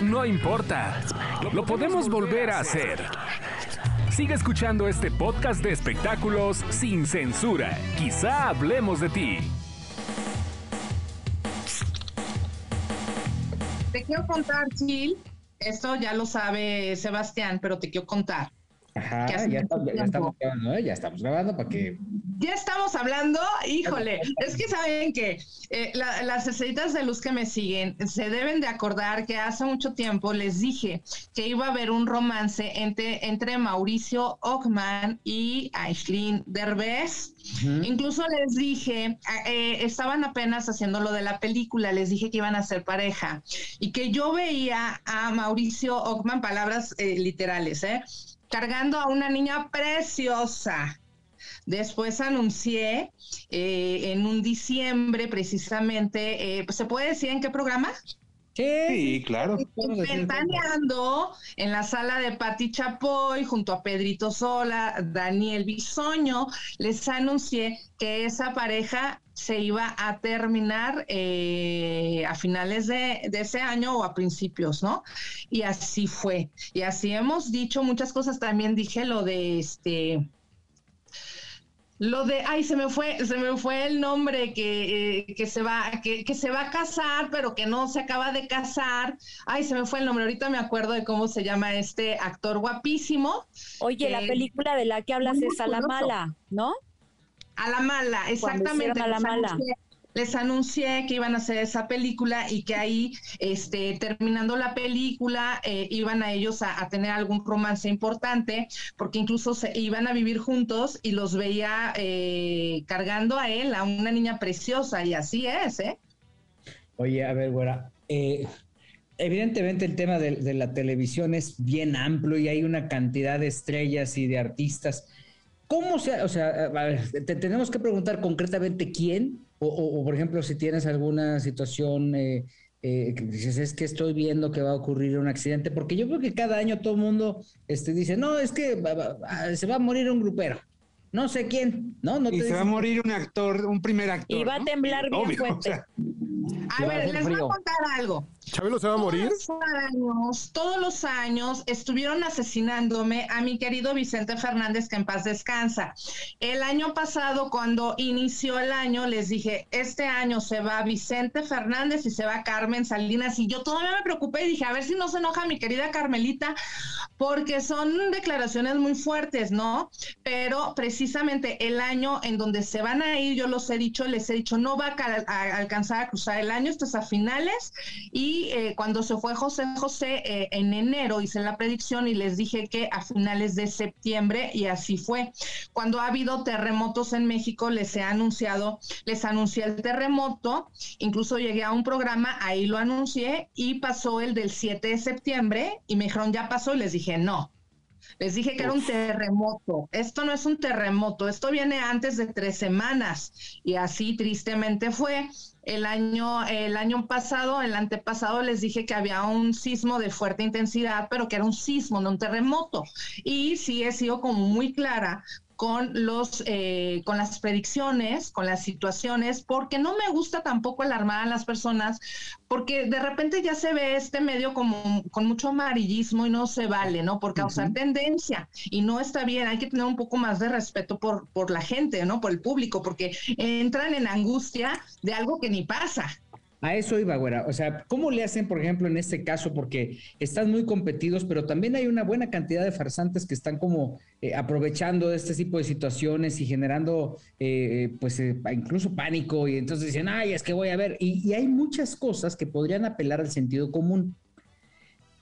No importa. Lo podemos volver a hacer. Sigue escuchando este podcast de espectáculos sin censura. Quizá hablemos de ti. Te quiero contar, Gil. Esto ya lo sabe Sebastián, pero te quiero contar. Ajá, ya, estamos grabando, ¿eh? ya estamos grabando para que... Ya estamos hablando, híjole, es que saben que eh, las estrellitas de luz que me siguen se deben de acordar que hace mucho tiempo les dije que iba a haber un romance entre, entre Mauricio Ockman y Aislinn Derbez. Incluso les dije, eh, estaban apenas haciendo lo de la película, les dije que iban a ser pareja y que yo veía a Mauricio Ockman, palabras literales, ¿eh? Cargando a una niña preciosa. Después anuncié eh, en un diciembre precisamente, eh, ¿se puede decir en qué programa? Sí, claro. Ventaneando en la sala de Pati Chapoy junto a Pedrito Sola, Daniel Bisoño, les anuncié que esa pareja se iba a terminar eh, a finales de, de, ese año o a principios, ¿no? Y así fue. Y así hemos dicho muchas cosas. También dije lo de este lo de, ay, se me fue, se me fue el nombre que, eh, que se va, que, que, se va a casar, pero que no se acaba de casar. Ay, se me fue el nombre. Ahorita me acuerdo de cómo se llama este actor guapísimo. Oye, la película de la que hablas es A la mala, ¿no? A la mala, exactamente. A la mala les anuncié que iban a hacer esa película y que ahí, este, terminando la película, eh, iban a ellos a, tener algún romance importante, porque incluso se iban a vivir juntos y los veía eh, cargando a él, a una niña preciosa, y así es, ¿eh? Oye, a ver, güera, eh, evidentemente el tema de, la televisión es bien amplio y hay una cantidad de estrellas y de artistas. ¿Cómo se, o sea, a ver, te tenemos que preguntar concretamente quién o, por ejemplo, si tienes alguna situación eh, eh, que dices, es que estoy viendo que va a ocurrir un accidente, porque yo creo que cada año todo el mundo este, dice, no, es que se va a morir un grupero. No sé quién, ¿no? no y se va a morir un actor, un primer actor. Y va a temblar bien fuerte. a ver, les voy a contar algo. ¿Chabelo se va a morir? Todos los, años, todos los años estuvieron asesinándome a mi querido Vicente Fernández, que en paz descansa. El año pasado, cuando inició el año, les dije, este año se va Vicente Fernández y se va Carmen Salinas. Y yo todavía me preocupé y dije, a ver si no se enoja mi querida Carmelita, porque son declaraciones muy fuertes, ¿no? Pero precisamente el año en donde se van a ir, yo los he dicho, les he dicho, no va a, alcanzar a cruzar el año, esto es a finales y eh, cuando se fue José José eh, en enero hice la predicción y les dije que a finales de septiembre y así fue. Cuando ha habido terremotos en México les he anunciado, les anuncié el terremoto, incluso llegué a un programa, ahí lo anuncié y pasó el del 7 de septiembre y me dijeron ya pasó y les dije no. Les dije que era un terremoto. Esto no es un terremoto, esto viene antes de tres semanas. Y así tristemente fue. El año, el año pasado, el antepasado, les dije que había un sismo de fuerte intensidad, pero que era un sismo, no un terremoto. Y sí he sido como muy clara con los eh, con las predicciones, con las situaciones, porque no me gusta tampoco alarmar a las personas, porque de repente ya se ve este medio como con mucho amarillismo y no se vale, ¿no? Por causar tendencia y no está bien, hay que tener un poco más de respeto por, por la gente, ¿no? Por el público, porque entran en angustia de algo que ni pasa. A eso iba, güera. O sea, ¿cómo le hacen, por ejemplo, en este caso? Porque están muy competidos, pero también hay una buena cantidad de farsantes que están como eh, aprovechando este tipo de situaciones y generando, eh, pues, eh, incluso pánico. Y entonces dicen, ay, es que voy a ver. Y, hay muchas cosas que podrían apelar al sentido común.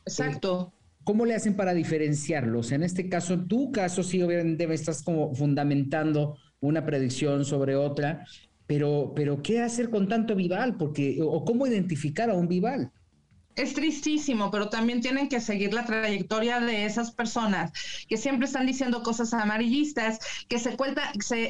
Exacto. ¿Cómo le hacen para diferenciarlos? En este caso, en tu caso, sí, obviamente estás como fundamentando una predicción sobre otra, pero, pero ¿qué hacer con tanto vival? Porque, o cómo identificar a un vival es tristísimo, pero también tienen que seguir la trayectoria de esas personas que siempre están diciendo cosas amarillistas, que se,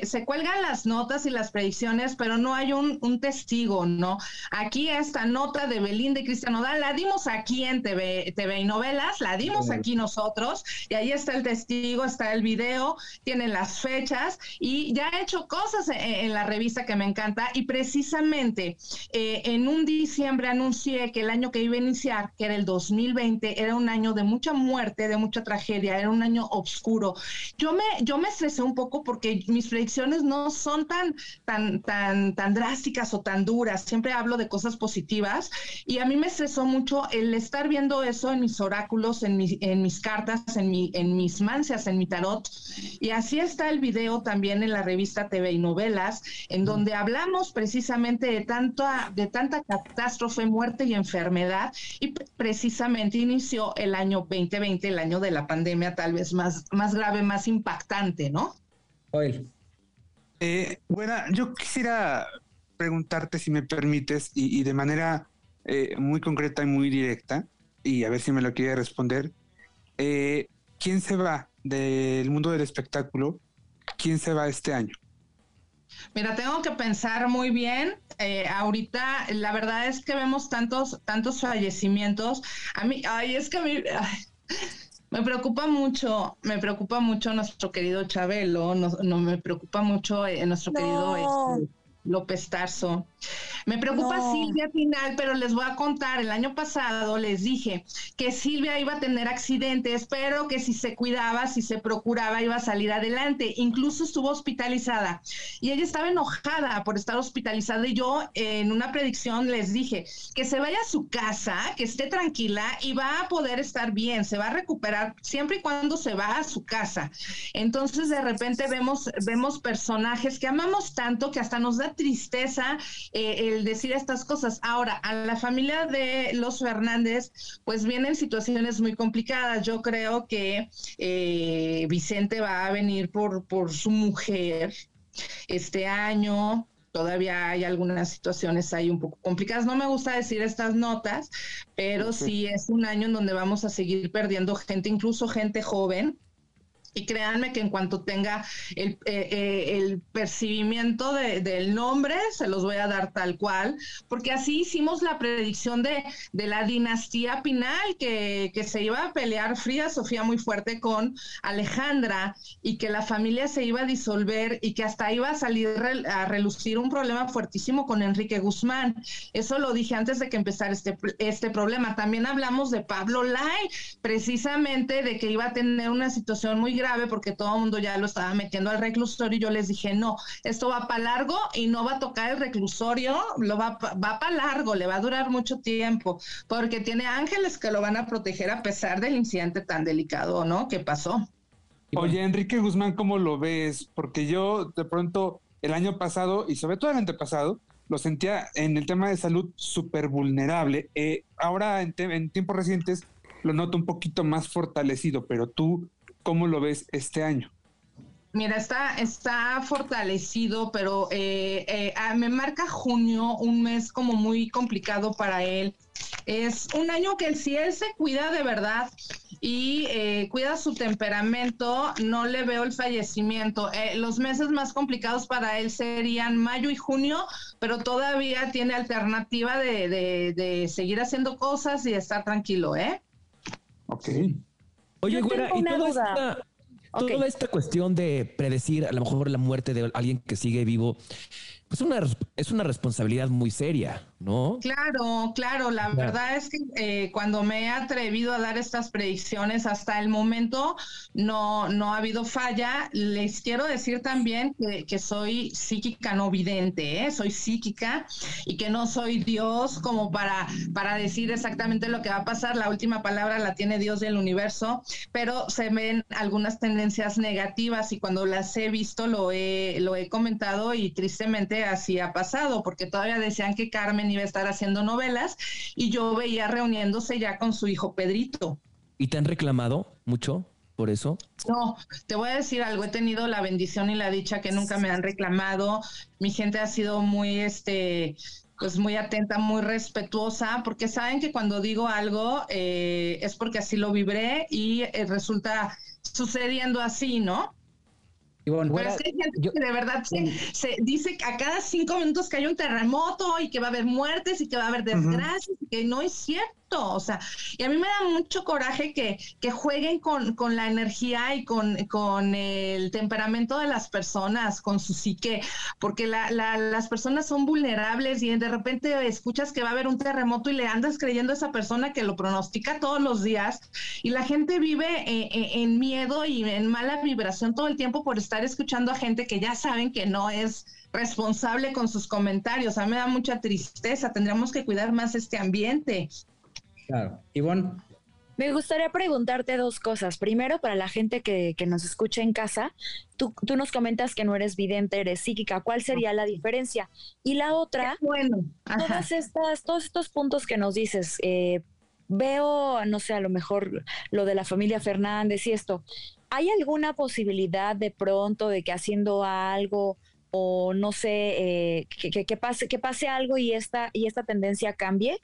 se, cuelgan las notas y las predicciones, pero no hay un, testigo, ¿no? Aquí esta nota de Belinda y Cristian Nodal la dimos aquí en TV, TV y novelas, la dimos aquí nosotros, y ahí está el testigo, está el video, tienen las fechas, y ya he hecho cosas en, la revista que me encanta, y precisamente eh, en un diciembre anuncié que el año que iba a anunciar que era el 2020, era un año de mucha muerte, de mucha tragedia, era un año oscuro. Yo me, yo me estresé un poco porque mis predicciones no son tan, tan, tan, tan drásticas o tan duras. Siempre hablo de cosas positivas y a mí me estresó mucho el estar viendo eso en mis oráculos, en, en mis cartas, en, mi, en mis mancias, en mi tarot. Y así está el video también en la revista TV y Novelas, en donde hablamos precisamente de tanta, de tanta catástrofe, muerte y enfermedad. Y precisamente inició el año 2020, el año de la pandemia tal vez más, más grave, más impactante, ¿no? Joel. Eh, bueno, yo quisiera preguntarte si me permites y, de manera eh, muy concreta y muy directa, y a ver si me lo quiere responder. Eh, ¿Quién se va del mundo del espectáculo? ¿Quién se va este año? Mira, tengo que pensar muy bien. Eh, ahorita, la verdad es que vemos tantos, tantos fallecimientos. A mí, ay, es que a mí, me preocupa mucho, me preocupa mucho nuestro querido Chabelo, no, me preocupa mucho eh, nuestro querido este, López Tarso. Me preocupa Silvia final, pero les voy a contar, el año pasado les dije que Silvia iba a tener accidentes, pero que si se cuidaba, si se procuraba, iba a salir adelante. Incluso estuvo hospitalizada y ella estaba enojada por estar hospitalizada y yo en una predicción les dije que se vaya a su casa, que esté tranquila y va a poder estar bien, se va a recuperar siempre y cuando se va a su casa. Entonces de repente vemos, vemos personajes que amamos tanto que hasta nos da tristeza eh, el decir estas cosas. Ahora, a la familia de los Fernández, pues vienen situaciones muy complicadas. Yo creo que eh, Vicente va a venir por, por su mujer este año. Todavía hay algunas situaciones ahí un poco complicadas. No me gusta decir estas notas, pero sí es un año en donde vamos a seguir perdiendo gente, incluso gente joven y créanme que en cuanto tenga el, eh, eh, el percibimiento del nombre, se los voy a dar tal cual, porque así hicimos la predicción de, de la dinastía Pinal, que, que, se iba a pelear Frida Sofía muy fuerte con Alejandra y que la familia se iba a disolver y que hasta iba a salir a relucir un problema fuertísimo con Enrique Guzmán. Eso lo dije antes de que empezara este, este problema. También hablamos de Pablo Lai, precisamente de que iba a tener una situación muy grave porque todo el mundo ya lo estaba metiendo al reclusorio y yo les dije, no, esto va para largo y no va a tocar el reclusorio, lo va, va para largo, le va a durar mucho tiempo, porque tiene ángeles que lo van a proteger a pesar del incidente tan delicado, ¿no? Que pasó. Oye, Enrique Guzmán, ¿cómo lo ves? Porque yo de pronto el año pasado y sobre todo el antepasado, lo sentía en el tema de salud súper vulnerable. Eh, ahora en, en, tiempos recientes lo noto un poquito más fortalecido, pero tú ¿Cómo lo ves este año? Mira, está, está fortalecido, pero eh, eh, ah, me marca junio, un mes como muy complicado para él. Es un año que si él se cuida de verdad y eh, cuida su temperamento, no le veo el fallecimiento. los meses más complicados para él serían mayo y junio, pero todavía tiene alternativa de, de seguir haciendo cosas y estar tranquilo, ¿eh? Ok. Oye, güera, y toda esta, toda esta cuestión de predecir a lo mejor la muerte de alguien que sigue vivo, pues una, es una responsabilidad muy seria, ¿no? Claro, claro. La verdad es que eh, cuando me he atrevido a dar estas predicciones hasta el momento no, no ha habido falla. Les quiero decir también que, soy psíquica no vidente, ¿eh? soy psíquica y que no soy Dios como para, para decir exactamente lo que va a pasar. La última palabra la tiene Dios del universo, pero se ven algunas tendencias negativas y cuando las he visto lo he, lo he comentado y tristemente así ha pasado, porque todavía decían que Carmen iba a estar haciendo novelas y yo veía reuniéndose ya con su hijo Pedrito. ¿Y te han reclamado mucho por eso? No, te voy a decir algo, he tenido la bendición y la dicha que nunca me han reclamado. Mi gente ha sido muy, este, pues muy atenta, muy respetuosa, porque saben que cuando digo algo eh, es porque así lo vibré y eh, resulta sucediendo así, ¿no? Pero es que hay gente que de verdad se, dice a cada cinco minutos que hay un terremoto y que va a haber muertes y que va a haber desgracias, y que no es cierto. O sea, y a mí me da mucho coraje que, que jueguen con, con, la energía y con, con, el temperamento de las personas, con su psique, porque la, la, las personas son vulnerables y de repente escuchas que va a haber un terremoto y le andas creyendo a esa persona que lo pronostica todos los días y la gente vive eh, eh, en miedo y en mala vibración todo el tiempo por estar escuchando a gente que ya saben que no es responsable con sus comentarios. A mí me da mucha tristeza, tendríamos que cuidar más este ambiente. Claro. Ivonne. Me gustaría preguntarte dos cosas. Primero, para la gente que, nos escucha en casa, tú, nos comentas que no eres vidente, eres psíquica. ¿Cuál sería la diferencia? Y la otra, bueno, todas estas, todos estos puntos que nos dices, eh, veo, no sé, a lo mejor lo de la familia Fernández y esto. ¿Hay alguna posibilidad de pronto de que haciendo algo o no sé, eh, que, que, pase, que pase algo y esta, y esta tendencia cambie?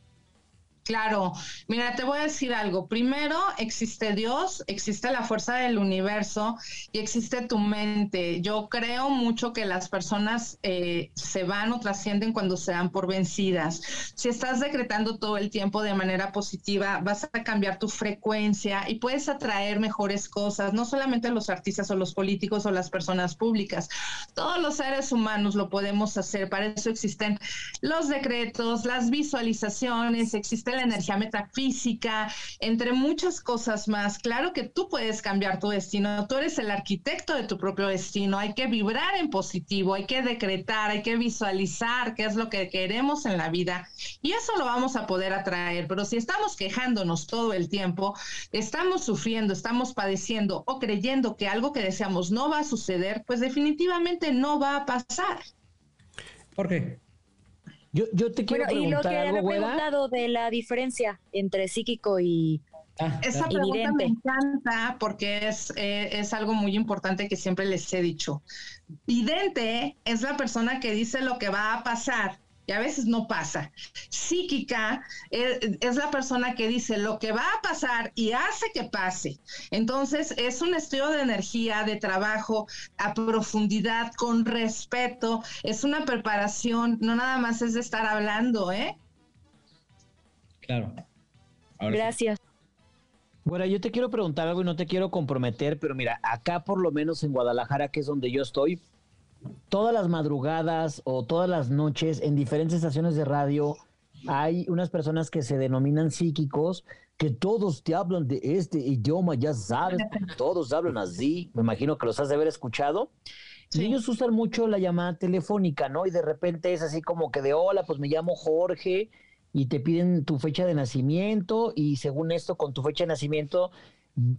Claro, mira, te voy a decir algo. Primero, existe Dios, existe la fuerza del universo y existe tu mente. Yo creo mucho que las personas eh, se van o trascienden cuando se dan por vencidas. Si estás decretando todo el tiempo de manera positiva, vas a cambiar tu frecuencia y puedes atraer mejores cosas, no solamente los artistas o los políticos o las personas públicas. Todos los seres humanos lo podemos hacer. Para eso existen los decretos, las visualizaciones, existen la energía metafísica, entre muchas cosas más. Claro que tú puedes cambiar tu destino, tú eres el arquitecto de tu propio destino, hay que vibrar en positivo, hay que decretar, hay que visualizar qué es lo que queremos en la vida y eso lo vamos a poder atraer, pero si estamos quejándonos todo el tiempo, estamos sufriendo, estamos padeciendo o creyendo que algo que deseamos no va a suceder, pues definitivamente no va a pasar. ¿Por qué? Yo, yo te quiero preguntar y lo que había preguntado de la diferencia entre psíquico y ah, Esa pregunta me encanta porque es, eh, es algo muy importante que siempre les he dicho. Vidente es la persona que dice lo que va a pasar y a veces no pasa. Psíquica es, la persona que dice lo que va a pasar y hace que pase. Entonces es un estudio de energía, de trabajo a profundidad, con respeto, es una preparación, no nada más es de estar hablando, ¿eh? Claro. Gracias. Bueno, yo te quiero preguntar algo y no te quiero comprometer, pero mira, acá por lo menos en Guadalajara, que es donde yo estoy, todas las madrugadas o todas las noches en diferentes estaciones de radio hay unas personas que se denominan psíquicos, que todos te hablan de este idioma, ya sabes, todos hablan así, me imagino que los has de haber escuchado. Y ellos usan mucho la llamada telefónica, ¿no? Y de repente es así como que de hola, pues me llamo Jorge y te piden tu fecha de nacimiento y según esto, con tu fecha de nacimiento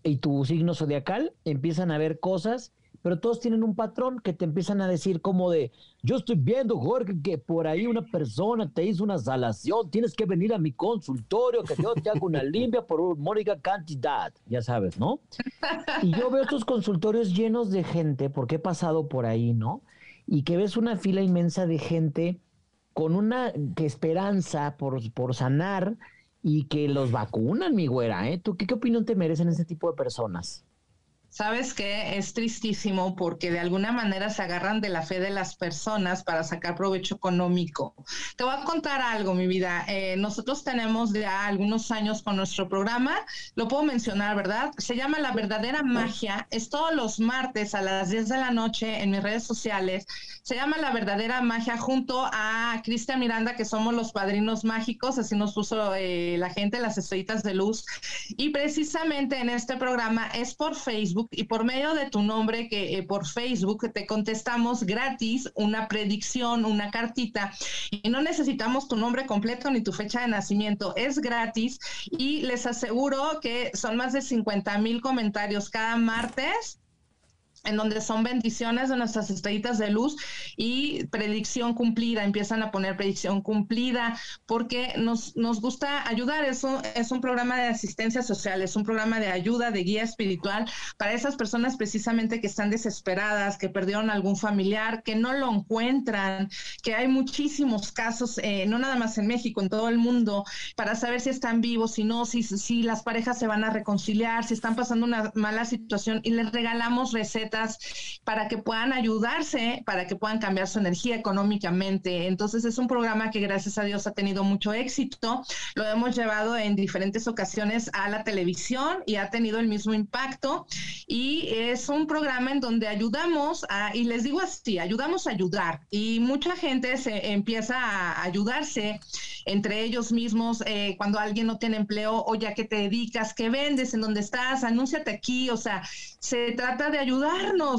y tu signo zodiacal, empiezan a ver cosas pero todos tienen un patrón que te empiezan a decir como de, yo estoy viendo, Jorge, que por ahí una persona te hizo una salación, tienes que venir a mi consultorio, que yo te hago una limpia por una mónica cantidad, ya sabes, ¿no? Y yo veo estos consultorios llenos de gente, porque he pasado por ahí, ¿no? Y que ves una fila inmensa de gente con una esperanza por, por sanar y que los vacunan, mi güera, ¿eh? ¿Tú qué, qué opinión te merecen ese tipo de personas? ¿Sabes qué? Es tristísimo porque de alguna manera se agarran de la fe de las personas para sacar provecho económico. Te voy a contar algo, mi vida. Eh, nosotros tenemos ya algunos años con nuestro programa, lo puedo mencionar, ¿verdad? Se llama La Verdadera Magia. Es todos los martes a las 10 de la noche en mis redes sociales. Se llama La Verdadera Magia junto a Cristian Miranda, que somos los padrinos mágicos, así nos puso eh, la gente, las estrellitas de luz. Y precisamente en este programa es por Facebook y por medio de tu nombre que eh, por Facebook te contestamos gratis una predicción, una cartita. Y no necesitamos tu nombre completo ni tu fecha de nacimiento, es gratis y les aseguro que son más de 50 mil comentarios cada martes en donde son bendiciones de nuestras estrellitas de luz y predicción cumplida, empiezan a poner predicción cumplida, porque nos, nos gusta ayudar, eso es un programa de asistencia social, es un programa de ayuda, de guía espiritual para esas personas precisamente que están desesperadas, que perdieron algún familiar, que no lo encuentran, que hay muchísimos casos, eh, no nada más en México, en todo el mundo, para saber si están vivos, si no, si, si las parejas se van a reconciliar, si están pasando una mala situación y les regalamos recetas para que puedan ayudarse, para que puedan cambiar su energía económicamente. Entonces es un programa que gracias a Dios ha tenido mucho éxito. Lo hemos llevado en diferentes ocasiones a la televisión y ha tenido el mismo impacto. Y es un programa en donde ayudamos a, y les digo así, ayudamos a ayudar. Y mucha gente se empieza a ayudarse entre ellos mismos eh, cuando alguien no tiene empleo o ya que te dedicas, que vendes, en dónde estás, anúnciate aquí, o sea, se trata de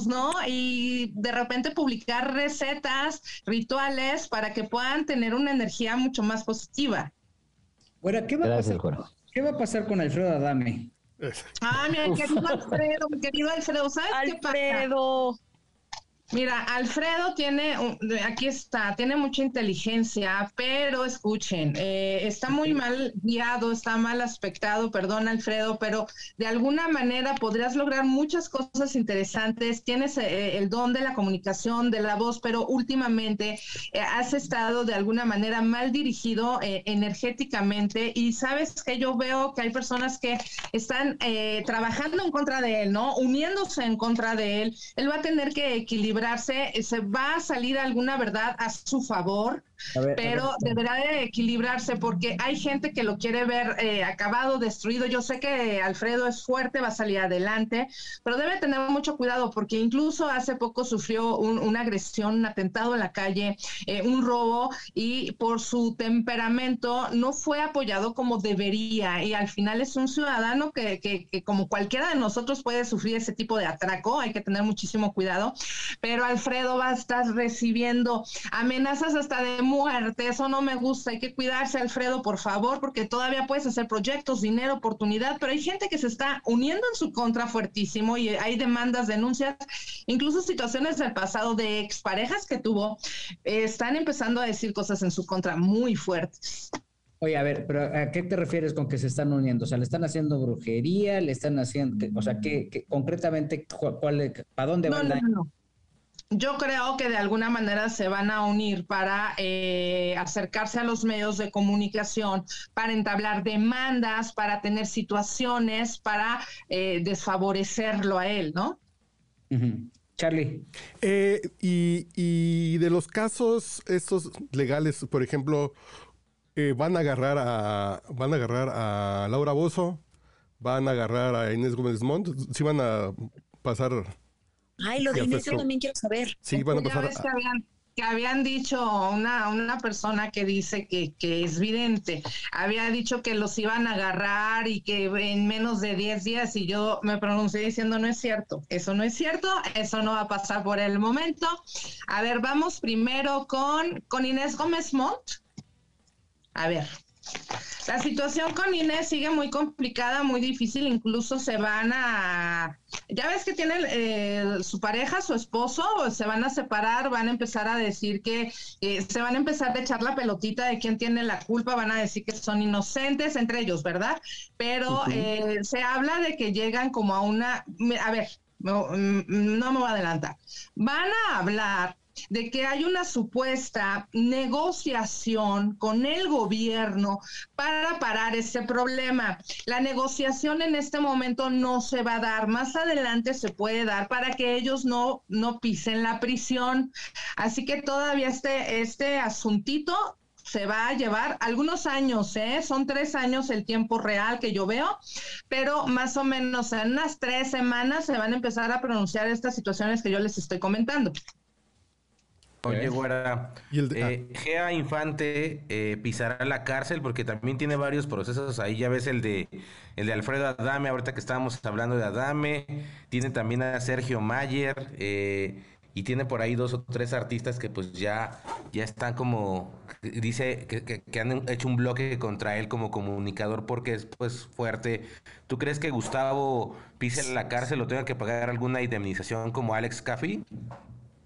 ¿no? Y de repente publicar recetas, rituales para que puedan tener una energía mucho más positiva. Bueno, ¿qué va, a pasar, ¿qué va a pasar con Alfredo Adame? Ah, mi querido Alfredo, mi querido Alfredo, ¿sabes qué pasa? Mira, Alfredo tiene, aquí está, tiene mucha inteligencia, pero escuchen, eh, está muy mal guiado, está mal aspectado, perdón Alfredo, pero de alguna manera podrías lograr muchas cosas interesantes, tienes eh, el don de la comunicación, de la voz, pero últimamente eh, has estado de alguna manera mal dirigido energéticamente. Y sabes que yo veo que hay personas que están trabajando en contra de él, ¿no? Uniéndose en contra de él, él va a tener que equilibrar se va a salir alguna verdad a su favor pero deberá de equilibrarse porque hay gente que lo quiere ver eh, acabado, destruido. Yo sé que Alfredo es fuerte, va a salir adelante, pero debe tener mucho cuidado porque incluso hace poco sufrió una agresión, un atentado en la calle, eh, un robo y por su temperamento no fue apoyado como debería. Y al final es un ciudadano que, que, que como cualquiera de nosotros puede sufrir ese tipo de atraco, hay que tener muchísimo cuidado, pero Alfredo va a estar recibiendo amenazas hasta de muerte, eso no me gusta, hay que cuidarse, Alfredo, por favor, porque todavía puedes hacer proyectos, dinero, oportunidad, pero hay gente que se está uniendo en su contra fuertísimo y hay demandas, denuncias, incluso situaciones del pasado de exparejas que tuvo, eh, están empezando a decir cosas en su contra muy fuertes. Oye, a ver, pero ¿a qué te refieres con que se están uniendo? O sea, ¿le están haciendo brujería? ¿Le están haciendo, o sea, qué, concretamente, cuál, para dónde va yo creo que de alguna manera se van a unir para eh, acercarse a los medios de comunicación, para entablar demandas, para tener situaciones, para eh, desfavorecerlo a él, ¿no? Charlie. Eh, y, de los casos estos legales, por ejemplo, van a agarrar a van a agarrar a Laura Bozo, van a agarrar a Inés Gómez Montt, sí van a pasar Ay, lo de Inés yo también quiero saber. Sí, van a pasar. Que habían, que habían dicho una, una persona que dice que, que es vidente, había dicho que los iban a agarrar y que en menos de 10 días, y yo me pronuncié diciendo no es cierto, eso no es cierto, eso no va a pasar por el momento. A ver, vamos primero con, con Inés Gómez Montt. A ver, la situación con Inés sigue muy complicada, muy difícil, incluso se van a, ya ves que tiene eh, su pareja, su esposo, se van a separar, van a empezar a decir que eh, se van a empezar a echar la pelotita de quién tiene la culpa, van a decir que son inocentes entre ellos, ¿verdad? Pero eh, se habla de que llegan como a una, a ver, no, mm, no me voy a adelantar, van a hablar de que hay una supuesta negociación con el gobierno para parar ese problema. La negociación en este momento no se va a dar, más adelante se puede dar para que ellos no, no pisen la prisión. Así que todavía este, este asuntito se va a llevar algunos años, ¿eh? son tres años el tiempo real que yo veo, pero más o menos en unas tres semanas se van a empezar a pronunciar estas situaciones que yo les estoy comentando. Oye, güera, eh, Gea Infante eh, pisará la cárcel porque también tiene varios procesos ahí. Ya ves el de el de Alfredo Adame, ahorita que estábamos hablando de Adame. Tiene también a Sergio Mayer eh, y tiene por ahí dos o tres artistas que pues ya, ya están como, dice que, que, han hecho un bloque contra él como comunicador porque es pues fuerte. ¿Tú crees que Gustavo pise la cárcel o tenga que pagar alguna indemnización como Alex Caffey?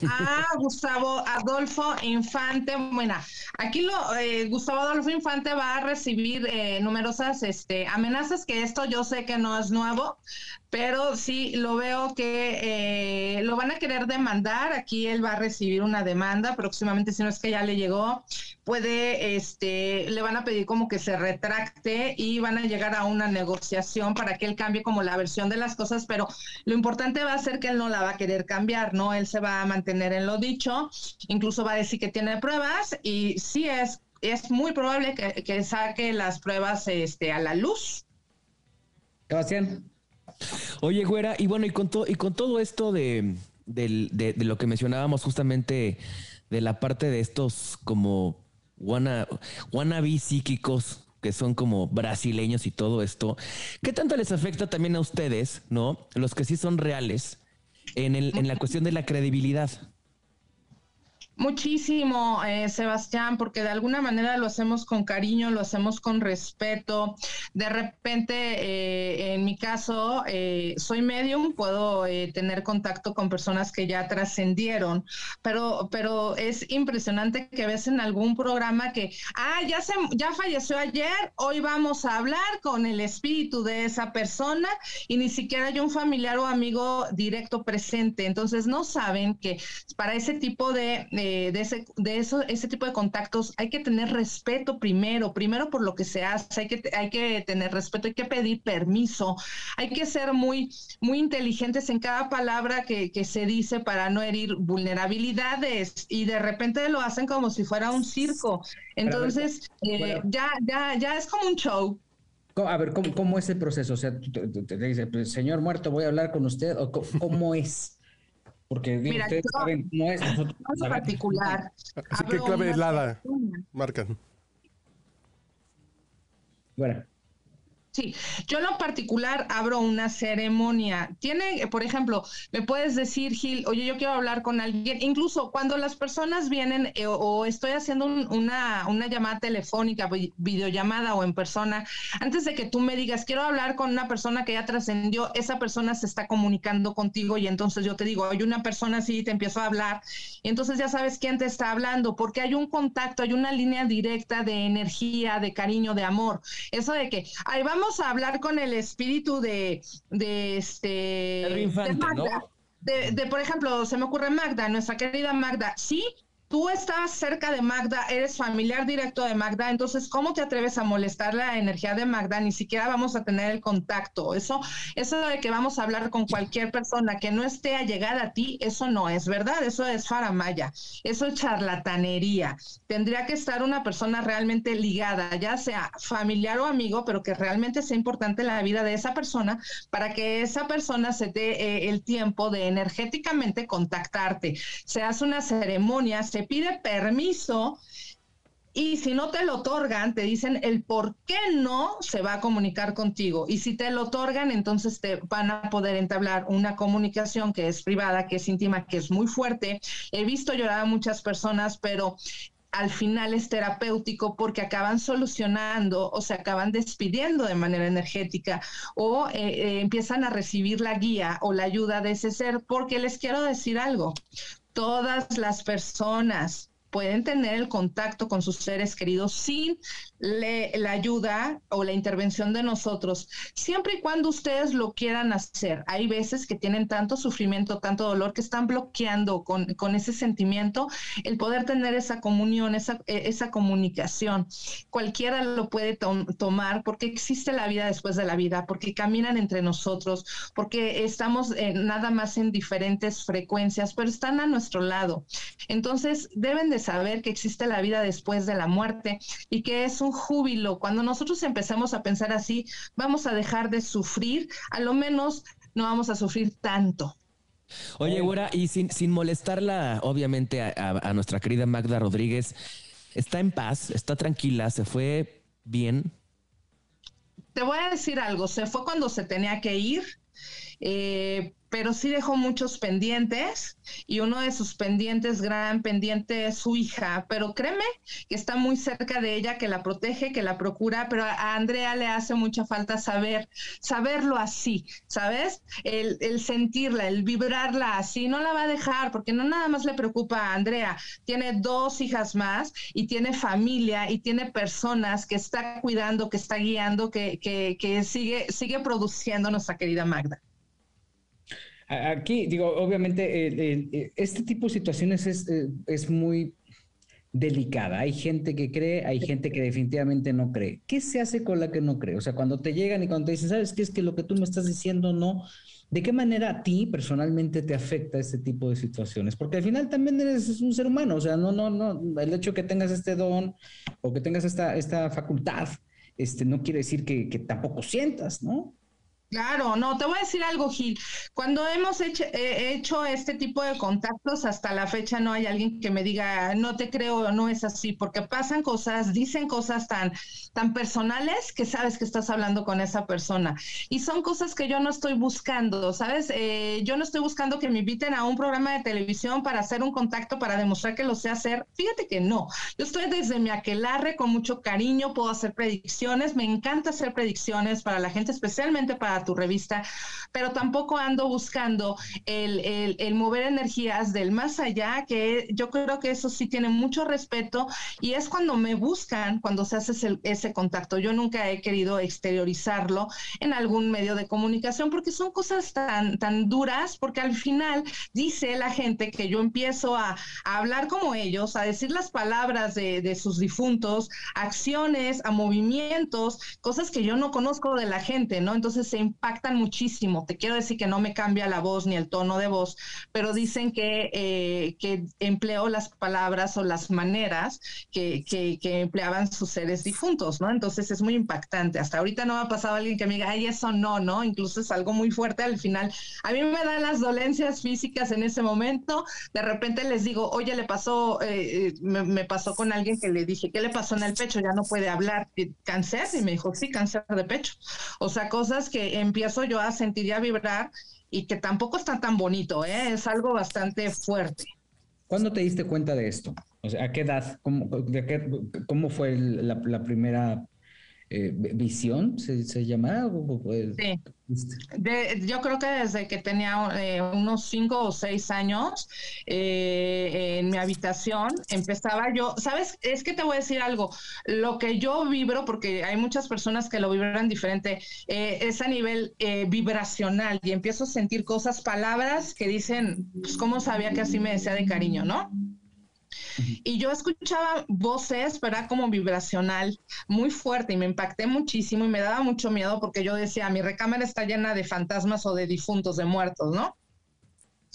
Ah, Gustavo Adolfo Infante. Bueno, aquí lo, eh, Gustavo Adolfo Infante va a recibir eh, numerosas este, amenazas, que esto yo sé que no es nuevo, pero sí lo veo que eh, lo van a querer demandar. Aquí él va a recibir una demanda próximamente, si no es que ya le llegó, puede, este, le van a pedir como que se retracte y van a llegar a una negociación para que él cambie como la versión de las cosas, pero lo importante va a ser que él no la va a querer cambiar, ¿no? Él se va a mantener en lo dicho, incluso va a decir que tiene pruebas y sí es, es muy probable que, que saque las pruebas este, a la luz. Sebastián. Oye, güera, y bueno, y con, y con todo esto de, de, lo que mencionábamos justamente de la parte de estos como wanna, wannabe psíquicos que son como brasileños y todo esto, ¿qué tanto les afecta también a ustedes, no? Los que sí son reales en, el, en la cuestión de la credibilidad. Muchísimo, eh, Sebastián, porque de alguna manera lo hacemos con cariño, lo hacemos con respeto. De repente, eh, en mi caso, eh, soy medium, puedo tener contacto con personas que ya trascendieron, pero, pero es impresionante que ves en algún programa que, ah, ya, se, ya falleció ayer, hoy vamos a hablar con el espíritu de esa persona y ni siquiera hay un familiar o amigo directo presente. Entonces, no saben que para ese tipo de de, ese, de eso, ese tipo de contactos hay que tener respeto primero, primero por lo que se hace, hay que, hay que tener respeto, hay que pedir permiso, hay que ser muy, muy inteligentes en cada palabra que, que se dice para no herir vulnerabilidades y de repente lo hacen como si fuera un circo. Entonces, eh, ya, ya, ya es como un show. A ver, ¿cómo, cómo es el proceso? O sea, te, dice, pues, señor muerto, voy a hablar con usted, o cómo es? Porque Mira, ustedes saben cómo es. Nosotros particular. Así que clave helada marcan. Bueno. Sí, yo en lo particular abro una ceremonia. Tiene, por ejemplo, me puedes decir, Gil, oye, yo quiero hablar con alguien. Incluso cuando las personas vienen eh, o, estoy haciendo una, una llamada telefónica, videollamada o en persona, antes de que tú me digas, quiero hablar con una persona que ya trascendió, esa persona se está comunicando contigo y entonces yo te digo, hay una persona así, te empiezo a hablar. Y entonces ya sabes quién te está hablando, porque hay un contacto, hay una línea directa de energía, de cariño, de amor. Eso de que, ahí vamos a hablar con el espíritu de, de este. de, Magda, de, por ejemplo, se me ocurre Magda, nuestra querida Magda. Sí, tú estás cerca de Magda, eres familiar directo de Magda, entonces, ¿cómo te atreves a molestar la energía de Magda? Ni siquiera vamos a tener el contacto. Eso, eso de que vamos a hablar con cualquier persona que no esté a llegar a ti, eso no es verdad, eso es faramaya, eso es charlatanería. Tendría que estar una persona realmente ligada, ya sea familiar o amigo, pero que realmente sea importante la vida de esa persona para que esa persona se dé eh, el tiempo de energéticamente contactarte. Se hace una ceremonia, se pide permiso y si no te lo otorgan, te dicen el por qué no se va a comunicar contigo. Y si te lo otorgan, entonces te van a poder entablar una comunicación que es privada, que es íntima, que es muy fuerte. He visto llorar a muchas personas, pero al final es terapéutico porque acaban solucionando o se acaban despidiendo de manera energética o eh, eh, empiezan a recibir la guía o la ayuda de ese ser. Porque les quiero decir algo, todas las personas pueden tener el contacto con sus seres queridos sin la ayuda o la intervención de nosotros, siempre y cuando ustedes lo quieran hacer. Hay veces que tienen tanto sufrimiento, tanto dolor, que están bloqueando con, ese sentimiento el poder tener esa comunión, esa, e, esa comunicación. Cualquiera lo puede tomar porque existe la vida después de la vida, porque caminan entre nosotros, porque estamos eh, nada más en diferentes frecuencias, pero están a nuestro lado. Entonces, deben de saber que existe la vida después de la muerte y que es un júbilo. Cuando nosotros empezamos a pensar así, vamos a dejar de sufrir, a lo menos no vamos a sufrir tanto. Oye, Güera, y sin, sin molestarla, obviamente, a, nuestra querida Magda Rodríguez, ¿está en paz? ¿Está tranquila? ¿Se fue bien? Te voy a decir algo, se fue cuando se tenía que ir. Eh, pero sí dejó muchos pendientes y uno de sus pendientes, gran pendiente, es su hija, pero créeme que está muy cerca de ella, que la protege, que la procura, pero a Andrea le hace mucha falta saber, saberlo así, ¿sabes? El, sentirla, el vibrarla así, no la va a dejar, porque no nada más le preocupa a Andrea, tiene dos hijas más y tiene familia y tiene personas que está cuidando, que está guiando, que, que, que sigue, sigue produciendo nuestra querida Magda. Aquí, digo, obviamente, este tipo de situaciones es, eh, es muy delicada. Hay gente que cree, hay gente que definitivamente no cree. ¿Qué se hace con la que no cree? O sea, cuando te llegan y cuando te dicen, ¿sabes qué es que lo que tú me estás diciendo no? ¿De qué manera a ti personalmente te afecta este tipo de situaciones? Porque al final también eres un ser humano, o sea, no, no, no, el hecho que tengas este don o que tengas esta, esta facultad, este, no quiere decir que, que tampoco sientas, ¿no? Claro, no, te voy a decir algo, Gil. Cuando hemos hecho, hecho, este tipo de contactos, hasta la fecha no hay alguien que me diga, no te creo, no es así, porque pasan cosas, dicen cosas tan, tan personales que sabes que estás hablando con esa persona. Y son cosas que yo no estoy buscando, ¿sabes? Eh, yo no estoy buscando que me inviten a un programa de televisión para hacer un contacto, para demostrar que lo sé hacer. Fíjate que no. Yo estoy desde mi aquelarre con mucho cariño, puedo hacer predicciones, me encanta hacer predicciones para la gente, especialmente para tu revista, pero tampoco ando buscando el, el, mover energías del más allá, que yo creo que eso sí tiene mucho respeto y es cuando me buscan, cuando se hace ese, ese contacto. Yo nunca he querido exteriorizarlo en algún medio de comunicación porque son cosas tan, tan duras, porque al final dice la gente que yo empiezo a, a hablar como ellos, a decir las palabras de, de sus difuntos, acciones, a movimientos, cosas que yo no conozco de la gente, ¿no? Entonces se impactan muchísimo. Te quiero decir que no me cambia la voz ni el tono de voz, pero dicen que, eh, que empleo las palabras o las maneras que, que, empleaban sus seres difuntos, ¿no? Entonces es muy impactante. Hasta ahorita no me ha pasado alguien que me diga, ay, eso no, ¿no? Incluso es algo muy fuerte al final. A mí me dan las dolencias físicas en ese momento. De repente les digo, oye, le pasó, eh, eh, me, me, pasó con alguien que le dije, ¿qué le pasó en el pecho? Ya no puede hablar. ¿Cáncer? Y me dijo, sí, cáncer de pecho. O sea, cosas que empiezo yo a sentir vibrar y que tampoco está tan bonito, ¿eh? es algo bastante fuerte. ¿Cuándo te diste cuenta de esto? ¿a qué edad? ¿Cómo, fue la primera eh, visión, se, se llama. Sí. yo creo que desde que tenía eh, unos cinco o seis años eh, en mi habitación empezaba yo, sabes, es que te voy a decir algo, lo que yo vibro, porque hay muchas personas que lo vibran diferente, es a nivel vibracional y empiezo a sentir cosas, palabras que dicen, pues cómo sabía que así me decía de cariño, ¿no? Y yo escuchaba voces, pero era como vibracional, muy fuerte y me impacté muchísimo y me daba mucho miedo porque yo decía, mi recámara está llena de fantasmas o de difuntos, de muertos, ¿no?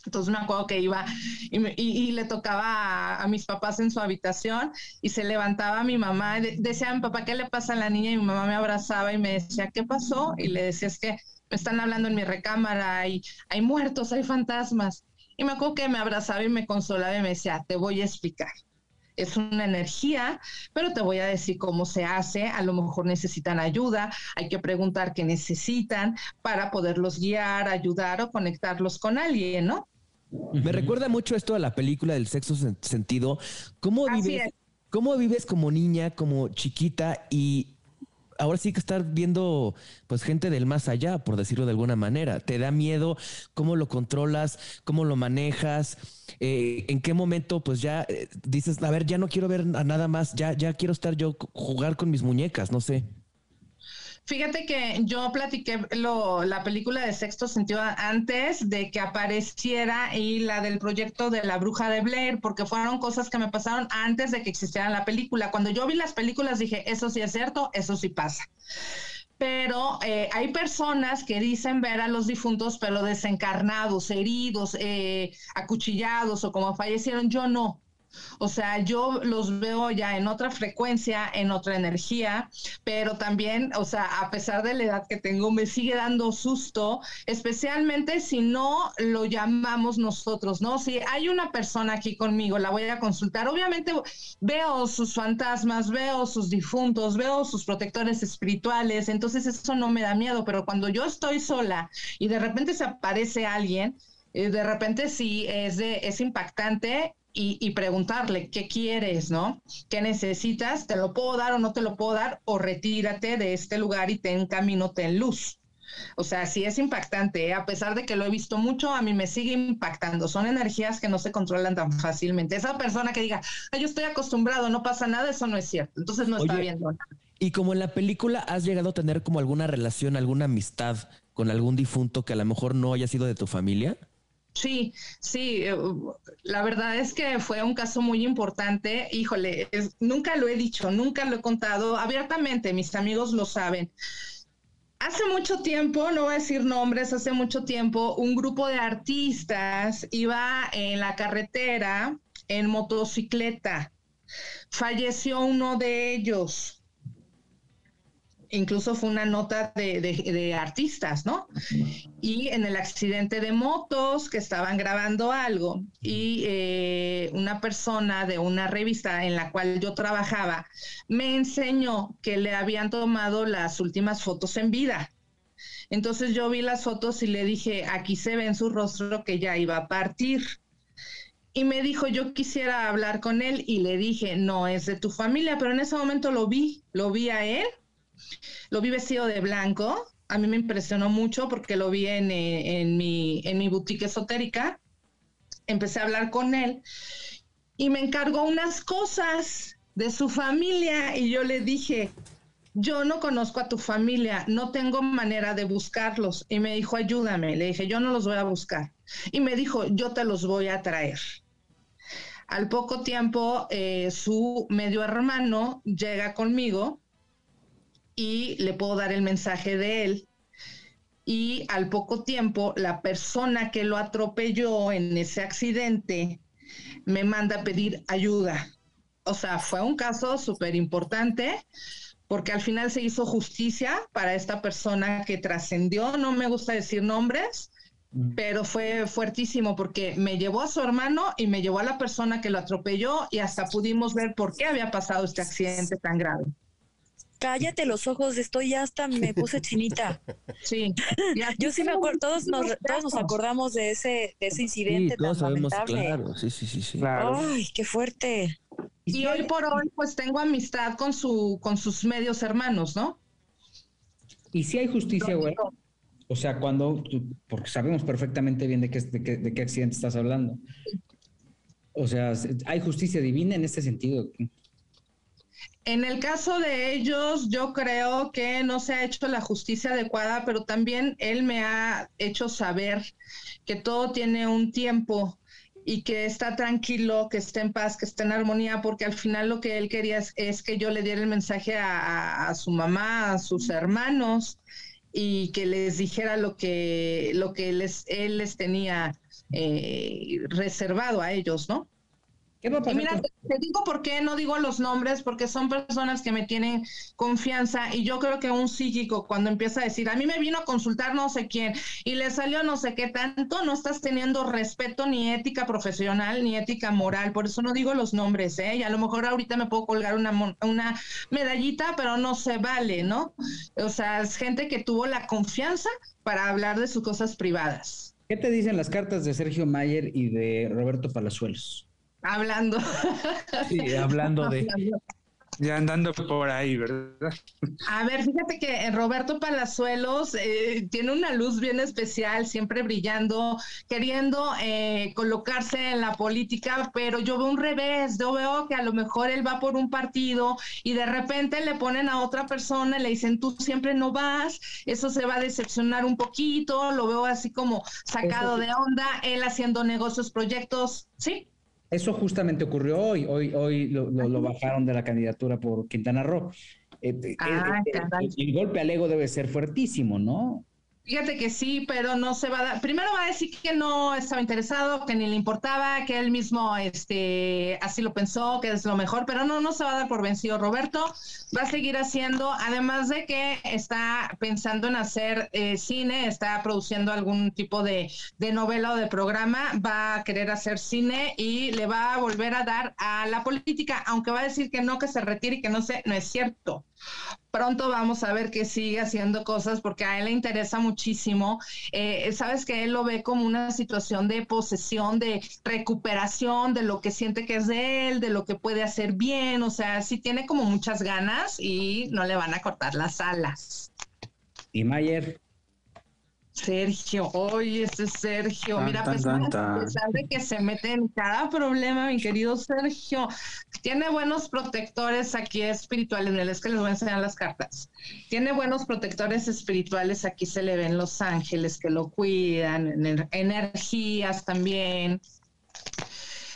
Entonces me acuerdo que iba y, le tocaba a, mis papás en su habitación y se levantaba mi mamá, y decía papá, ¿qué le pasa a la niña? Y mi mamá me abrazaba y me decía, ¿qué pasó? Y le decía, es que me están hablando en mi recámara, hay, hay muertos, hay fantasmas. Y me acuerdo que me abrazaba y me consolaba y me decía, te voy a explicar. Es una energía, pero te voy a decir cómo se hace. A lo mejor necesitan ayuda, hay que preguntar qué necesitan para poderlos guiar, ayudar o conectarlos con alguien, ¿no? Me recuerda mucho esto a la película del sexo sentido. ¿Cómo vives, ¿Cómo vives como niña, como chiquita y ahora sí que estar viendo pues gente del más allá, por decirlo de alguna manera. ¿Te da miedo? ¿Cómo lo controlas? ¿Cómo lo manejas? Eh, ¿En qué momento pues ya eh, dices, a ver, ya no quiero ver a nada más, ya, ya quiero estar yo jugar con mis muñecas, no sé? Fíjate que yo platiqué lo, la película de Sexto Sentido antes de que apareciera y la del proyecto de la bruja de Blair, porque fueron cosas que me pasaron antes de que existiera la película. Cuando yo vi las películas dije, eso sí es cierto, eso sí pasa pero eh, hay personas que dicen ver a los difuntos pero desencarnados, heridos, eh, acuchillados o como fallecieron, yo no. O sea, yo los veo ya en otra frecuencia, en otra energía, pero también, o sea, a pesar de la edad que tengo, me sigue dando susto, especialmente si no lo llamamos nosotros, ¿no? Si hay una persona aquí conmigo, la voy a consultar, obviamente veo sus fantasmas, veo sus difuntos, veo sus protectores espirituales, entonces eso no me da miedo, pero cuando yo estoy sola y de repente se aparece alguien, eh, de repente sí es, de, es impactante y, preguntarle qué quieres, ¿no? ¿Qué necesitas? ¿Te lo puedo dar o no te lo puedo dar? O retírate de este lugar y ten camino, ten luz. O sea, sí es impactante, ¿eh? a pesar de que lo he visto mucho, a mí me sigue impactando. Son energías que no se controlan tan fácilmente. Esa persona que diga, yo estoy acostumbrado, no pasa nada, eso no es cierto. Entonces no está viendo nada. Y como en la película has llegado a tener como alguna relación, alguna amistad con algún difunto que a lo mejor no haya sido de tu familia? Sí, sí, eh, la verdad es que fue un caso muy importante. Híjole, nunca lo he dicho, nunca lo he contado abiertamente, mis amigos lo saben. Hace mucho tiempo, no voy a decir nombres, hace mucho tiempo, un grupo de artistas iba en la carretera en motocicleta. Falleció uno de ellos incluso fue una nota de, artistas, ¿no? Y en el accidente de motos que estaban grabando algo y eh, una persona de una revista en la cual yo trabajaba me enseñó que le habían tomado las últimas fotos en vida. Entonces yo vi las fotos y le dije, aquí se ve en su rostro que ya iba a partir. Y me dijo, yo quisiera hablar con él y le dije, no es de tu familia, pero en ese momento lo vi, lo vi a él lo vi vestido de blanco. A mí me impresionó mucho porque lo vi en, eh, en, mi, en mi boutique esotérica. Empecé a hablar con él y me encargó unas cosas de su familia y yo le dije, yo no conozco a tu familia, no tengo manera de buscarlos. Y me dijo, ayúdame. Le dije, yo no los voy a buscar. Y me dijo, yo te los voy a traer. Al poco tiempo, eh, su medio hermano llega conmigo y le puedo dar el mensaje de él. Y al poco tiempo, la persona que lo atropelló en ese accidente me manda a pedir ayuda. O sea, fue un caso súper importante porque al final se hizo justicia para esta persona que trascendió, no me gusta decir nombres, mm. pero fue fuertísimo porque me llevó a su hermano y me llevó a la persona que lo atropelló y hasta pudimos ver por qué había pasado este accidente tan grave. Cállate los ojos, estoy ya hasta me puse chinita. Sí. Yo sí me acuerdo, todos nos, todos nos acordamos de ese, de ese incidente todos tan sabemos, Claro, sí, sí, sí, sí. Ay, qué fuerte. Y hoy por hoy, pues tengo amistad con su, con sus medios hermanos, ¿no? Y si hay justicia, güey. O sea, cuando, porque sabemos perfectamente bien de qué, de qué, de qué accidente estás hablando. O sea, hay justicia divina en este sentido. En el caso de ellos, yo creo que no se ha hecho la justicia adecuada, pero también él me ha hecho saber que todo tiene un tiempo y que está tranquilo, que esté en paz, que esté en armonía, porque al final lo que él quería es, que yo le diera el mensaje a, su mamá, a sus hermanos, y que les dijera lo que, lo que él les tenía eh, reservado a ellos, ¿no? Mira, te, digo por qué no digo los nombres, porque son personas que me tienen confianza y yo creo que un psíquico cuando empieza a decir, a mí me vino a consultar no sé quién y le salió no sé qué tanto, no estás teniendo respeto ni ética profesional ni ética moral, por eso no digo los nombres, ¿eh? Y a lo mejor ahorita me puedo colgar una, una medallita, pero no se vale, ¿no? O sea, es gente que tuvo la confianza para hablar de sus cosas privadas. ¿Qué te dicen las cartas de Sergio Mayer y de Roberto Palazuelos? Hablando. Sí, hablando de. Ya andando por ahí, ¿verdad? A ver, fíjate que Roberto Palazuelos eh, tiene una luz bien especial, siempre brillando, queriendo eh, colocarse en la política, pero yo veo un revés, yo veo que a lo mejor él va por un partido y de repente le ponen a otra persona y le dicen, tú siempre no vas, eso se va a decepcionar un poquito, lo veo así como sacado de onda, él haciendo negocios, proyectos, ¿sí? Eso justamente ocurrió hoy. Hoy, hoy lo, lo, bajaron de la candidatura por Quintana Roo. Eh, eh, ah, eh, el, golpe al ego debe ser fuertísimo, ¿no? Fíjate que sí, pero no se va a dar. Primero va a decir que no estaba interesado, que ni le importaba, que él mismo este, así lo pensó, que es lo mejor, pero no, no se va a dar por vencido. Roberto va a seguir haciendo, además de que está pensando en hacer eh, cine, está produciendo algún tipo de, de novela o de programa, va a querer hacer cine y le va a volver a dar a la política, aunque va a decir que no, que se retire y que no sé, no es cierto pronto vamos a ver que sigue haciendo cosas porque a él le interesa muchísimo. Eh, sabes que él lo ve como una situación de posesión, de recuperación de lo que siente que es de él, de lo que puede hacer bien. O sea, sí tiene como muchas ganas y no le van a cortar las alas. ¿Y Mayer? Sergio, oye, este Sergio, mira, a pesar, de que se mete en cada problema, mi querido Sergio, tiene buenos protectores aquí espirituales, es que les voy a enseñar las cartas, tiene buenos protectores espirituales, aquí se le ven los ángeles que lo cuidan, energías también,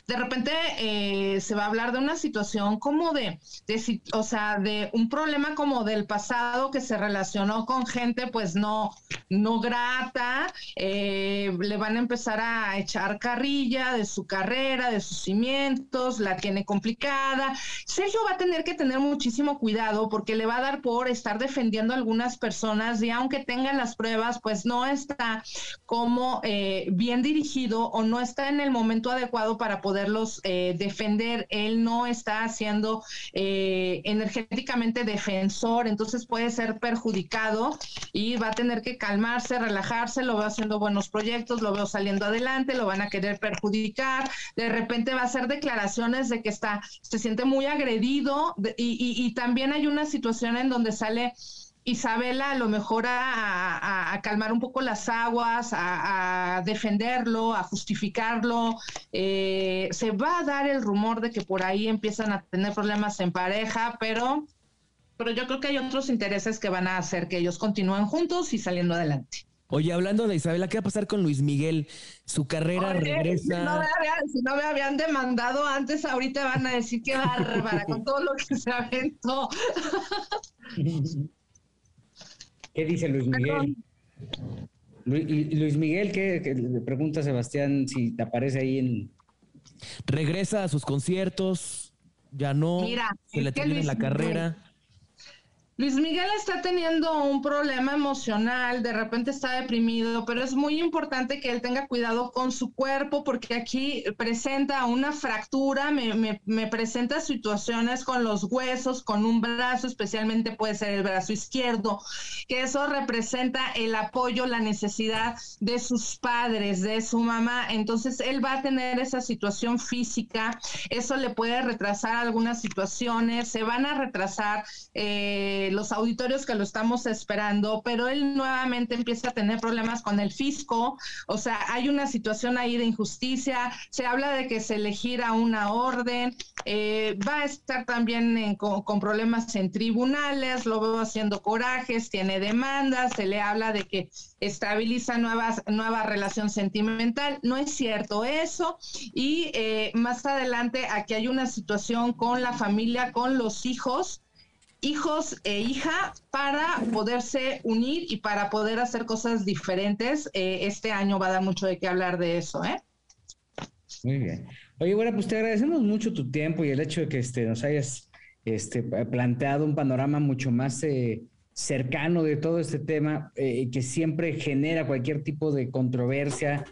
de repente eh, se va a hablar de una situación como de, o sea, de un problema como del pasado que se relacionó con gente pues no, no grata, eh, le van a empezar a echar carrilla de su carrera, de sus cimientos, la tiene complicada. Sergio va a tener que tener muchísimo cuidado porque le va a dar por estar defendiendo a algunas personas y aunque tengan las pruebas, pues no está como eh, bien dirigido o no está en el momento adecuado para poder poderlos eh, defender. Él no está haciendo eh, energéticamente defensor, entonces puede ser perjudicado y va a tener que calmarse, relajarse, lo veo haciendo buenos proyectos, lo veo saliendo adelante, lo van a querer perjudicar, de repente va a hacer declaraciones de que está, se siente muy agredido y también hay una situación en donde sale Isabela a lo mejor a, calmar un poco las aguas, a, defenderlo, a justificarlo. Eh, se va a dar el rumor de que por ahí empiezan a tener problemas en pareja, pero, pero yo creo que hay otros intereses que van a hacer que ellos continúen juntos y saliendo adelante. Oye, hablando de Isabela, ¿qué va a pasar con Luis Miguel? Su carrera regresa. Si no, me habían, si no, me habían, demandado antes, ahorita van a decir que bárbara con todo lo que se aventó. ¿Qué dice Luis Miguel? Luis, Miguel, ¿qué, le pregunta a Sebastián si te aparece ahí en... Regresa a sus conciertos, ya no, Mira, se le termina la carrera. Luis Miguel está teniendo un problema emocional, de repente está deprimido, pero es muy importante que él tenga cuidado con su cuerpo porque aquí presenta una fractura, me, presenta situaciones con los huesos, con un brazo, especialmente puede ser el brazo izquierdo, que eso representa el apoyo, la necesidad de sus padres, de su mamá. Entonces él va a tener esa situación física, eso le puede retrasar algunas situaciones, se van a retrasar. Eh, los auditorios que lo estamos esperando, pero él nuevamente empieza a tener problemas con el fisco, o sea, hay una situación ahí de injusticia, se habla de que se le una orden, eh, va a estar también con, problemas en tribunales, lo veo haciendo corajes, tiene demandas, se le habla de que estabiliza nuevas, nueva relación sentimental, no es cierto eso, y eh, más adelante aquí hay una situación con la familia, con los hijos, hijos e hija para poderse unir y para poder hacer cosas diferentes. Eh, este año va a dar mucho de qué hablar de eso, ¿eh? Muy bien. Oye, bueno, pues te agradecemos mucho tu tiempo y el hecho de que este, nos hayas este, planteado un panorama mucho más eh, cercano de todo este tema, eh, que siempre genera cualquier tipo de controversia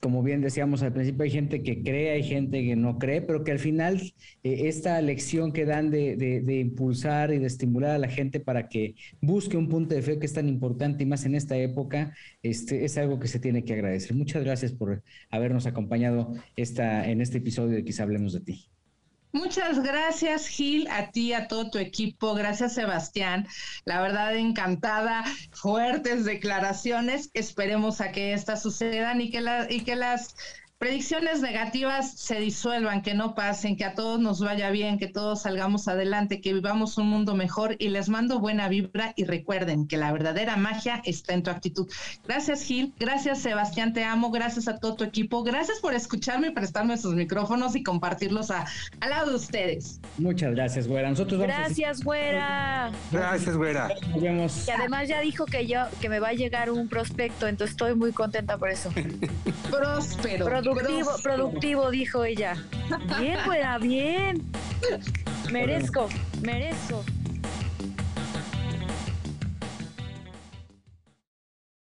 como bien decíamos al principio, hay gente que cree, hay gente que no cree, pero que al final eh, esta lección que dan de, impulsar y de estimular a la gente para que busque un punto de fe que es tan importante y más en esta época, este, es algo que se tiene que agradecer. Muchas gracias por habernos acompañado esta, en este episodio de Quizá Hablemos de ti. Muchas gracias, Gil, a ti, a todo tu equipo. Gracias, Sebastián. La verdad, encantada. Fuertes declaraciones. Esperemos a que estas sucedan y que, la, y que las predicciones negativas se disuelvan, que no pasen, que a todos nos vaya bien, que todos salgamos adelante, que vivamos un mundo mejor y les mando buena vibra y recuerden que la verdadera magia está en tu actitud. Gracias Gil, gracias Sebastián, te amo, gracias a todo tu equipo, gracias por escucharme y prestarme sus micrófonos y compartirlos a, al lado de ustedes. Muchas gracias, güera. Nosotros gracias, güera. Gracias, güera. Nos vemos. Y además ya dijo que yo que me va a llegar un prospecto, entonces estoy muy contenta por eso. Próspero. Productivo, productivo, dijo ella. Bien, fuera, bien. Merezco, merezco.